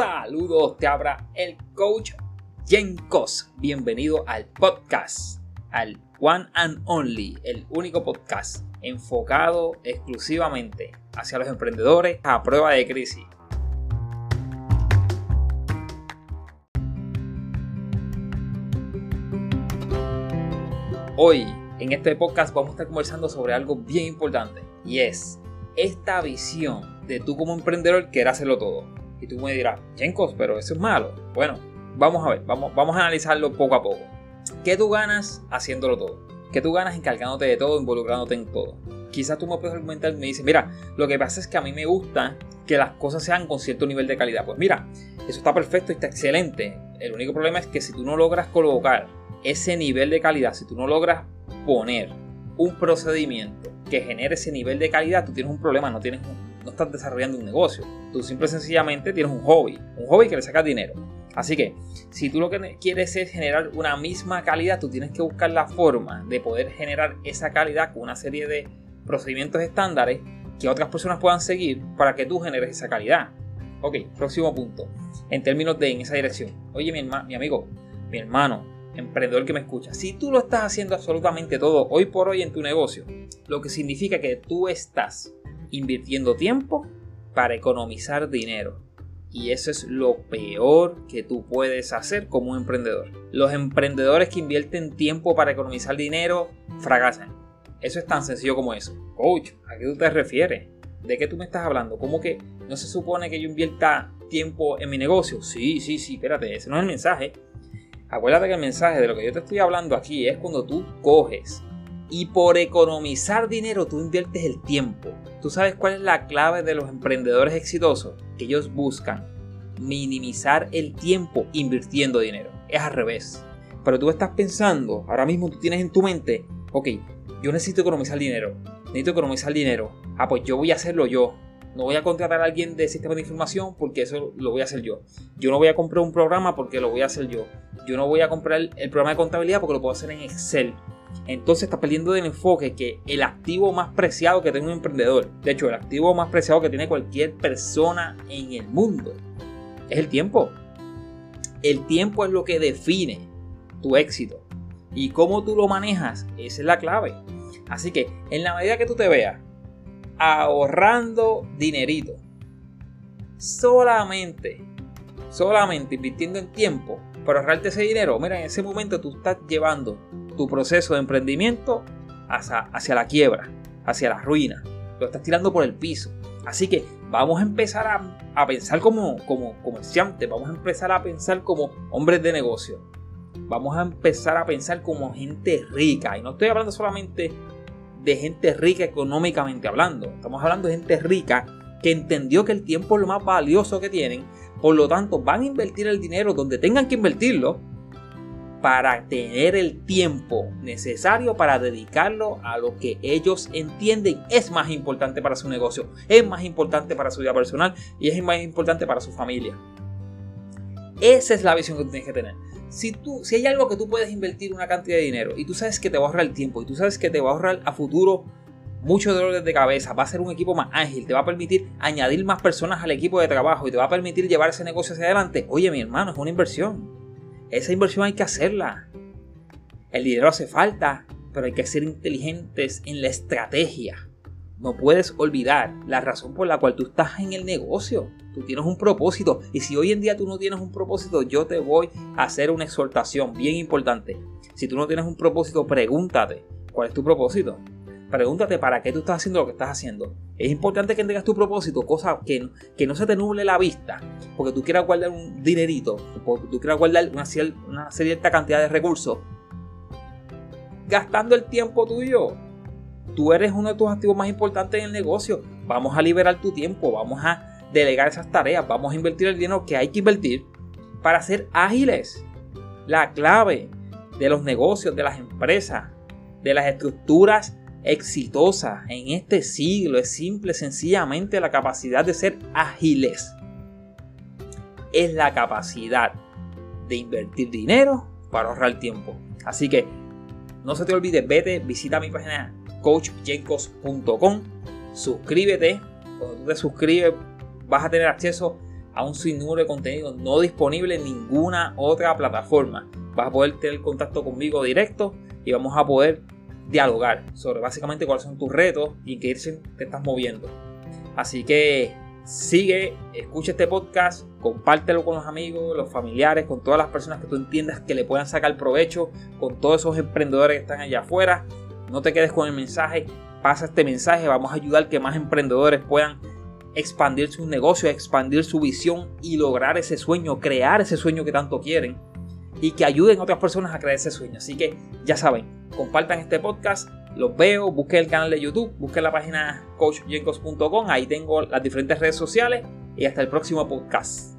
Saludos, te abra el coach Jenkos. Bienvenido al podcast, al One and Only, el único podcast enfocado exclusivamente hacia los emprendedores a prueba de crisis. Hoy, en este podcast, vamos a estar conversando sobre algo bien importante y es esta visión de tú como emprendedor querer hacerlo todo. Y tú me dirás, Jenkos, pero eso es malo. Bueno, vamos a ver, vamos, vamos a analizarlo poco a poco. ¿Qué tú ganas haciéndolo todo? ¿Qué tú ganas encargándote de todo, involucrándote en todo? Quizás tú me puedes argumentar y me dices, mira, lo que pasa es que a mí me gusta que las cosas sean con cierto nivel de calidad. Pues mira, eso está perfecto y está excelente. El único problema es que si tú no logras colocar ese nivel de calidad, si tú no logras poner un procedimiento que genere ese nivel de calidad, tú tienes un problema, no, tienes no estás desarrollando un negocio. Tú simple y sencillamente tienes un hobby, un hobby que le saca dinero. Así que, si tú lo que quieres es generar una misma calidad, tú tienes que buscar la forma de poder generar esa calidad con una serie de procedimientos estándares que otras personas puedan seguir para que tú generes esa calidad. Ok, próximo punto. En términos de en esa dirección. Oye, mi, mi amigo, mi hermano, emprendedor que me escucha, si tú lo estás haciendo absolutamente todo hoy por hoy en tu negocio, lo que significa que tú estás invirtiendo tiempo para economizar dinero. Y eso es lo peor que tú puedes hacer como un emprendedor. Los emprendedores que invierten tiempo para economizar dinero fracasan. Eso es tan sencillo como eso. Coach, ¿a qué tú te refieres? ¿De qué tú me estás hablando? ¿Cómo que no se supone que yo invierta tiempo en mi negocio? Sí, sí, sí, espérate, ese no es el mensaje. Acuérdate que el mensaje de lo que yo te estoy hablando aquí es cuando tú coges y por economizar dinero tú inviertes el tiempo. ¿Tú sabes cuál es la clave de los emprendedores exitosos? Que ellos buscan minimizar el tiempo invirtiendo dinero. Es al revés. Pero tú estás pensando, ahora mismo tú tienes en tu mente, ok, yo necesito economizar dinero. Necesito economizar dinero. Ah, pues yo voy a hacerlo yo. No voy a contratar a alguien de sistema de información porque eso lo voy a hacer yo. Yo no voy a comprar un programa porque lo voy a hacer yo. Yo no voy a comprar el programa de contabilidad porque lo puedo hacer en Excel entonces está perdiendo del enfoque que el activo más preciado que tiene un emprendedor, de hecho el activo más preciado que tiene cualquier persona en el mundo, es el tiempo. El tiempo es lo que define tu éxito. Y cómo tú lo manejas, esa es la clave. Así que en la medida que tú te veas ahorrando dinerito, solamente, solamente invirtiendo en tiempo para ahorrarte ese dinero, mira, en ese momento tú estás llevando tu proceso de emprendimiento hacia, hacia la quiebra, hacia la ruina. Lo estás tirando por el piso. Así que vamos a empezar a, a pensar como, como comerciantes, vamos a empezar a pensar como hombres de negocio. Vamos a empezar a pensar como gente rica. Y no estoy hablando solamente de gente rica económicamente hablando. Estamos hablando de gente rica que entendió que el tiempo es lo más valioso que tienen. Por lo tanto, van a invertir el dinero donde tengan que invertirlo para tener el tiempo necesario para dedicarlo a lo que ellos entienden es más importante para su negocio, es más importante para su vida personal y es más importante para su familia. Esa es la visión que tú tienes que tener. Si, tú, si hay algo que tú puedes invertir una cantidad de dinero y tú sabes que te va a ahorrar el tiempo y tú sabes que te va a ahorrar a futuro muchos dolores de cabeza, va a ser un equipo más ágil, te va a permitir añadir más personas al equipo de trabajo y te va a permitir llevar ese negocio hacia adelante, oye mi hermano, es una inversión. Esa inversión hay que hacerla. El dinero hace falta, pero hay que ser inteligentes en la estrategia. No puedes olvidar la razón por la cual tú estás en el negocio. Tú tienes un propósito. Y si hoy en día tú no tienes un propósito, yo te voy a hacer una exhortación bien importante. Si tú no tienes un propósito, pregúntate, ¿cuál es tu propósito? Pregúntate para qué tú estás haciendo lo que estás haciendo. Es importante que tengas tu propósito, cosa que, que no se te nuble la vista, porque tú quieras guardar un dinerito, porque tú quieras guardar una, una cierta cantidad de recursos, gastando el tiempo tuyo. Tú eres uno de tus activos más importantes en el negocio. Vamos a liberar tu tiempo, vamos a delegar esas tareas, vamos a invertir el dinero que hay que invertir para ser ágiles. La clave de los negocios, de las empresas, de las estructuras exitosa en este siglo es simple, sencillamente la capacidad de ser ágiles. Es la capacidad de invertir dinero para ahorrar tiempo. Así que no se te olvide, vete, visita mi página coachjenkos.com, suscríbete. Cuando te suscribes vas a tener acceso a un sinnúmero de contenido no disponible en ninguna otra plataforma. Vas a poder tener contacto conmigo directo y vamos a poder dialogar sobre básicamente cuáles son tus retos y en qué te estás moviendo. Así que sigue, escucha este podcast, compártelo con los amigos, los familiares, con todas las personas que tú entiendas que le puedan sacar provecho, con todos esos emprendedores que están allá afuera. No te quedes con el mensaje, pasa este mensaje, vamos a ayudar que más emprendedores puedan expandir su negocio, expandir su visión y lograr ese sueño, crear ese sueño que tanto quieren y que ayuden a otras personas a crear ese sueño. Así que ya saben, compartan este podcast, los veo, busquen el canal de YouTube, busquen la página coachjenkos.com, ahí tengo las diferentes redes sociales y hasta el próximo podcast.